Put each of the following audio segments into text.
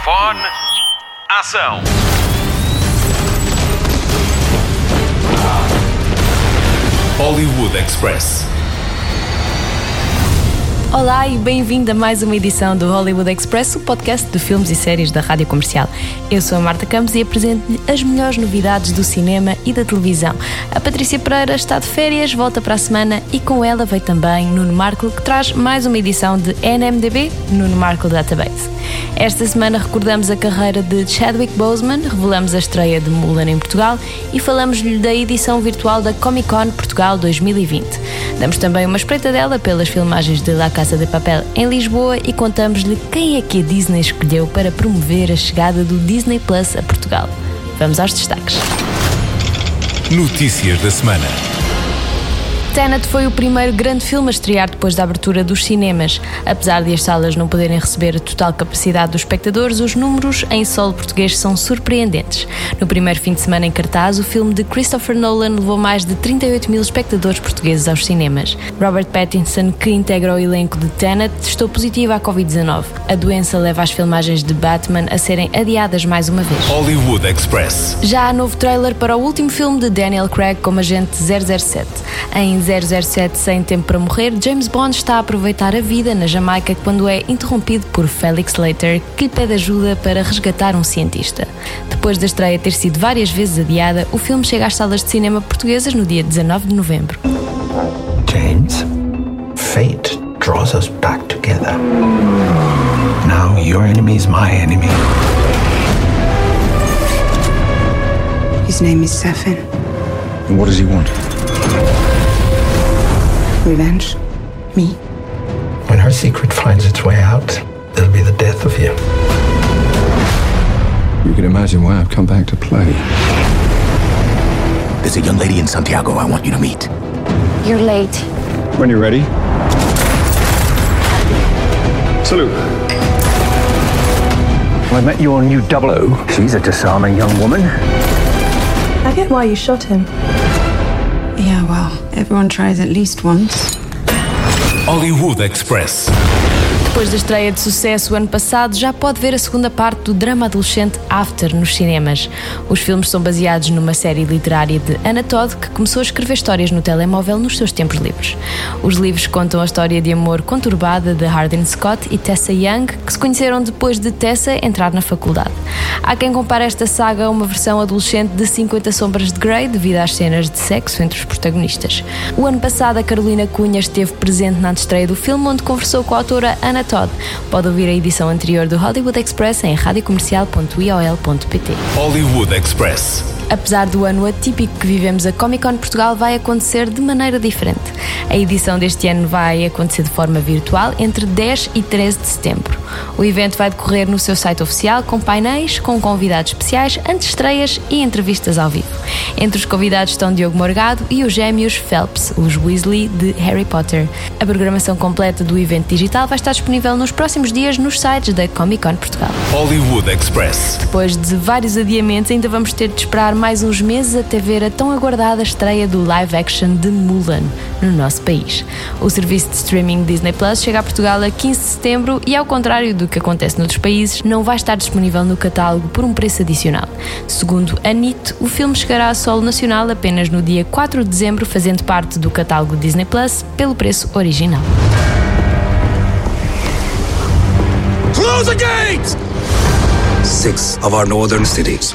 Microfone. Ação. Hollywood Express. Olá e bem-vindo a mais uma edição do Hollywood Express, o podcast de filmes e séries da Rádio Comercial. Eu sou a Marta Campos e apresento-lhe as melhores novidades do cinema e da televisão. A Patrícia Pereira está de férias, volta para a semana e com ela veio também Nuno Marco, que traz mais uma edição de NMDB, Nuno Marco Database. Esta semana recordamos a carreira de Chadwick Boseman, revelamos a estreia de Mulan em Portugal e falamos-lhe da edição virtual da Comic Con Portugal 2020. Damos também uma espreitadela pelas filmagens de La Casa de Papel em Lisboa e contamos-lhe quem é que a Disney escolheu para promover a chegada do Disney Plus a Portugal. Vamos aos destaques. Notícias da semana. Tenet foi o primeiro grande filme a estrear depois da abertura dos cinemas. Apesar de as salas não poderem receber a total capacidade dos espectadores, os números em solo português são surpreendentes. No primeiro fim de semana em cartaz, o filme de Christopher Nolan levou mais de 38 mil espectadores portugueses aos cinemas. Robert Pattinson, que integra o elenco de Tenet, testou positivo à Covid-19. A doença leva as filmagens de Batman a serem adiadas mais uma vez. Hollywood Express. Já há novo trailer para o último filme de Daniel Craig como agente 007. Em 007 Sem Tempo para Morrer, James Bond está a aproveitar a vida na Jamaica quando é interrompido por Felix Leiter, que lhe pede ajuda para resgatar um cientista. Depois da estreia ter sido várias vezes adiada, o filme chega às salas de cinema portuguesas no dia 19 de novembro. James, fate draws us back together. Now your enemy is my enemy. His name is Safin. And what does he want? Revenge? Me? When her secret finds its way out, it'll be the death of you. You can imagine why I've come back to play. There's a young lady in Santiago I want you to meet. You're late. When you're ready. Salute. I met your new double O. She's a disarming young woman. I get why you shot him. Yeah, well, everyone tries at least once. Hollywood Express. Depois da estreia de sucesso ano passado, já pode ver a segunda parte do drama adolescente After nos cinemas. Os filmes são baseados numa série literária de Anna Todd, que começou a escrever histórias no telemóvel nos seus tempos livres. Os livros contam a história de amor conturbada de Hardin Scott e Tessa Young, que se conheceram depois de Tessa entrar na faculdade. Há quem compare esta saga a uma versão adolescente de 50 Sombras de Grey, devido às cenas de sexo entre os protagonistas. O ano passado, a Carolina Cunha esteve presente na estreia do filme, onde conversou com a autora Anna Todd. Pode ouvir a edição anterior do Hollywood Express em radiocomercial.iol.pt. Hollywood Express. Apesar do ano atípico que vivemos, a Comic Con Portugal vai acontecer de maneira diferente. A edição deste ano vai acontecer de forma virtual entre 10 e 13 de setembro. O evento vai decorrer no seu site oficial com painéis, com convidados especiais, antestreias e entrevistas ao vivo. Entre os convidados estão Diogo Morgado e os gêmeos Phelps, os Weasley de Harry Potter. A programação completa do evento digital vai estar disponível nos próximos dias nos sites da Comic Con Portugal. Hollywood Express. Depois de vários adiamentos, ainda vamos ter de esperar mais uns meses até ver a tão aguardada estreia do live action de Mulan no nosso país. O serviço de streaming Disney Plus chega a Portugal a 15 de setembro e, ao contrário do que acontece noutros países, não vai estar disponível no catálogo por um preço adicional. Segundo a NIT, o filme chegará a solo nacional apenas no dia 4 de dezembro, fazendo parte do catálogo Disney Plus pelo preço original. Close the gates! Six of our northern cities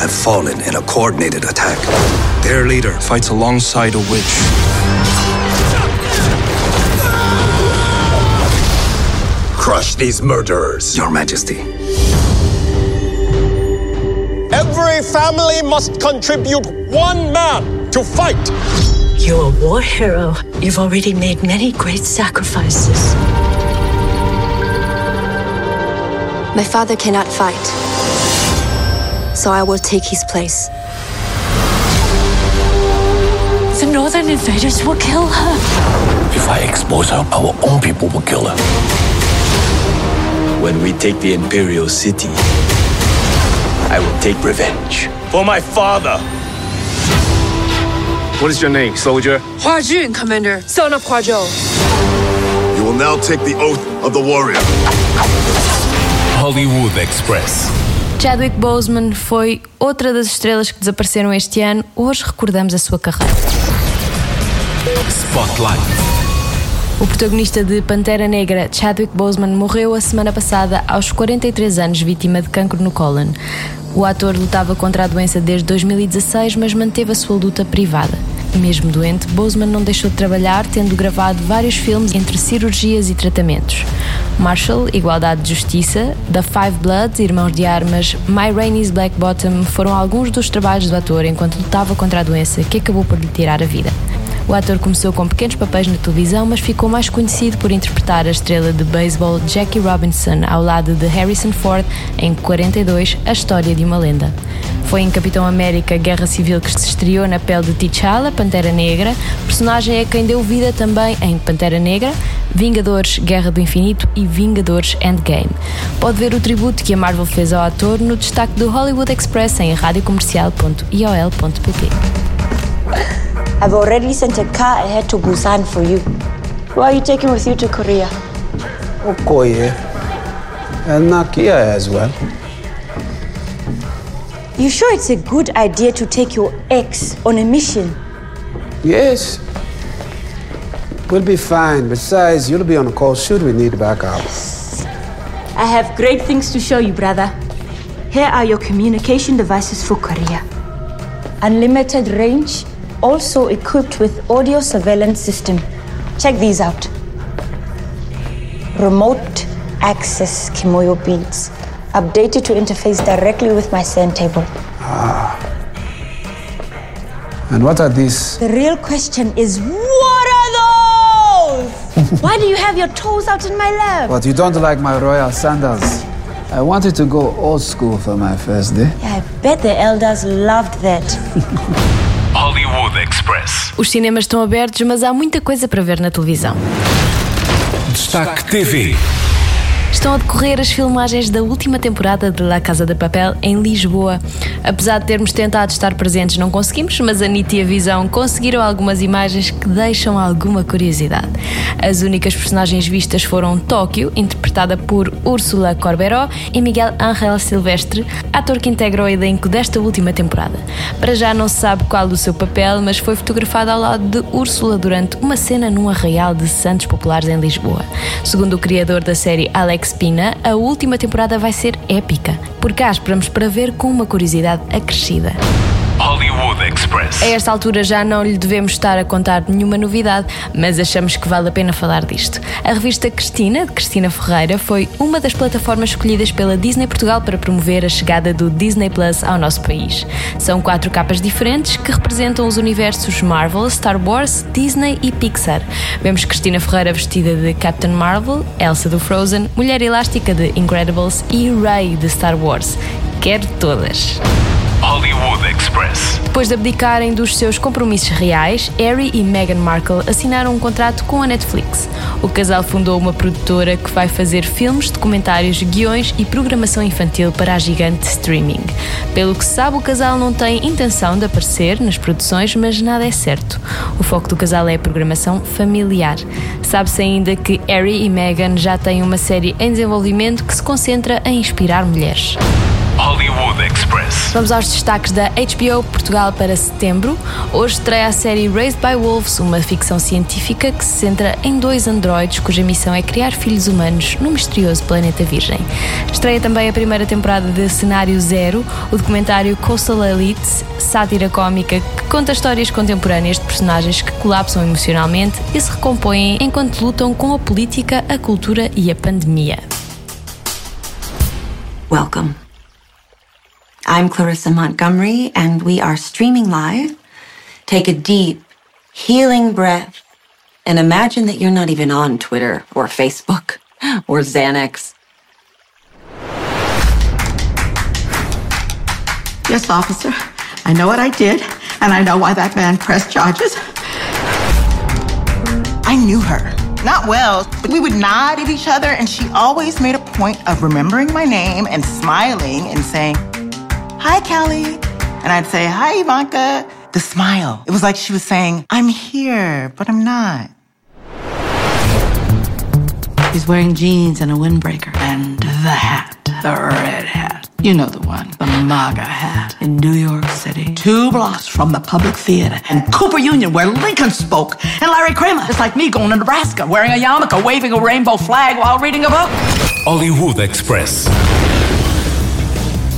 have fallen in a coordinated attack. Their leader fights alongside a witch. Crush these murderers, Your Majesty. Every family must contribute one man to fight. You're a war hero. You've already made many great sacrifices. My father cannot fight, so I will take his place. The northern invaders will kill her. If I expose her, our own people will kill her. When we take the Imperial City, I will take revenge for my father. What is your name, soldier? Hua Jun, Commander, son of Hua Zhou. You will now take the oath of the warrior. Hollywood Express. Chadwick Boseman foi outra das estrelas que desapareceram este ano. Hoje recordamos a sua carreira. Spotlight. O protagonista de Pantera Negra, Chadwick Boseman, morreu a semana passada aos 43 anos, vítima de cancro no cólon. O ator lutava contra a doença desde 2016, mas manteve a sua luta privada. Mesmo doente, Boseman não deixou de trabalhar, tendo gravado vários filmes entre cirurgias e tratamentos. Marshall, Igualdade de Justiça, The Five Bloods, Irmãos de Armas, My Rainey's Black Bottom foram alguns dos trabalhos do ator enquanto lutava contra a doença que acabou por lhe tirar a vida. O ator começou com pequenos papéis na televisão, mas ficou mais conhecido por interpretar a estrela de beisebol Jackie Robinson ao lado de Harrison Ford em 42, A História de uma Lenda. Foi em Capitão América Guerra Civil que se estreou na pele de T'Challa, Pantera Negra, personagem a quem deu vida também em Pantera Negra, Vingadores Guerra do Infinito e Vingadores Endgame. Pode ver o tributo que a Marvel fez ao ator no destaque do Hollywood Express em radiocomercial.iol.pt. I've already sent a car ahead to Busan for you. Who are you taking with you to Korea? Okoye. And Nakia as well. You sure it's a good idea to take your ex on a mission? Yes. We'll be fine. Besides, you'll be on a call should we need backup. I have great things to show you, brother. Here are your communication devices for Korea. Unlimited range, also equipped with audio surveillance system. Check these out. Remote access Kimoyo beats. Updated to interface directly with my send table. Ah. And what are these? The real question is what are those? Why do you have your toes out in my lap? But you don't like my royal sandals. I wanted to go old school for my first day. Yeah, I bet the elders loved that. Express. Os cinemas estão abertos, mas há muita coisa para ver na televisão. Destaque TV. Estão a decorrer as filmagens da última temporada de La Casa de Papel em Lisboa. Apesar de termos tentado estar presentes, não conseguimos, mas a Niti e a Visão conseguiram algumas imagens que deixam alguma curiosidade. As únicas personagens vistas foram Tóquio, interpretada por Úrsula Corberó, e Miguel Ángel Silvestre, ator que integra o elenco desta última temporada. Para já não se sabe qual o seu papel, mas foi fotografado ao lado de Úrsula durante uma cena num arraial de santos populares em Lisboa. Segundo o criador da série Alex Pina, a última temporada vai ser épica. Por cá esperamos para ver com uma curiosidade acrescida. Express. A esta altura já não lhe devemos estar a contar nenhuma novidade, mas achamos que vale a pena falar disto. A revista Cristina, de Cristina Ferreira, foi uma das plataformas escolhidas pela Disney Portugal para promover a chegada do Disney Plus ao nosso país. São quatro capas diferentes que representam os universos Marvel, Star Wars, Disney e Pixar. Vemos Cristina Ferreira vestida de Captain Marvel, Elsa do Frozen, Mulher Elástica de Incredibles e Rey de Star Wars. Quero todas. Hollywood Express. Depois de abdicarem dos seus compromissos reais, Harry e Meghan Markle assinaram um contrato com a Netflix. O casal fundou uma produtora que vai fazer filmes, documentários, guiões e programação infantil para a gigante streaming. Pelo que se sabe, o casal não tem intenção de aparecer nas produções, mas nada é certo. O foco do casal é a programação familiar. Sabe-se ainda que Harry e Meghan já têm uma série em desenvolvimento que se concentra em inspirar mulheres. Hollywood Express. Vamos aos destaques da HBO Portugal para setembro. Hoje estreia a série Raised by Wolves, uma ficção científica que se centra em dois androides cuja missão é criar filhos humanos no misterioso planeta Virgem. Estreia também a primeira temporada de Cenário Zero, o documentário Coastal Elites, sátira cómica que conta histórias contemporâneas de personagens que colapsam emocionalmente e se recompõem enquanto lutam com a política, a cultura e a pandemia. Welcome. I'm Clarissa Montgomery, and we are streaming live. Take a deep, healing breath and imagine that you're not even on Twitter or Facebook or Xanax. Yes, officer. I know what I did, and I know why that man pressed charges. I knew her. Not well, but we would nod at each other, and she always made a point of remembering my name and smiling and saying, Hi, Callie. And I'd say, Hi, Ivanka. The smile. It was like she was saying, I'm here, but I'm not. He's wearing jeans and a windbreaker and the hat. The red hat. You know the one, the MAGA hat in New York City. Two blocks from the public theater and Cooper Union, where Lincoln spoke. And Larry Kramer. It's like me going to Nebraska, wearing a yarmulke, waving a rainbow flag while reading a book. Hollywood Express.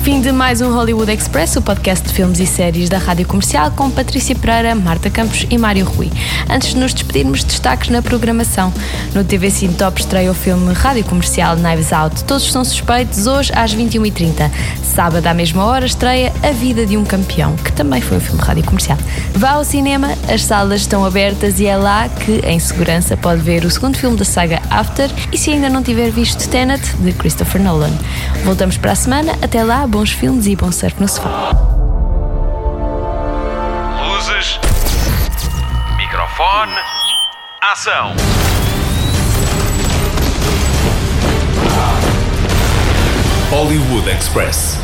Fim de mais um Hollywood Express, o podcast de filmes e séries da Rádio Comercial com Patrícia Pereira, Marta Campos e Mário Rui. Antes de nos despedirmos, destaques na programação. No TV Cine Top estreia o filme Rádio Comercial Knives Out. Todos são suspeitos hoje às 21h30. Sábado à mesma hora estreia A Vida de um Campeão, que também foi um filme Rádio Comercial. Vá ao cinema, as salas estão abertas e é lá que, em segurança, pode ver o segundo filme da saga After e se ainda não tiver visto Tenet, de Christopher Nolan. Voltamos para a semana. Até lá, bons filmes e bom surf no sofá. Luzes. Microfone. Ação. Hollywood Express.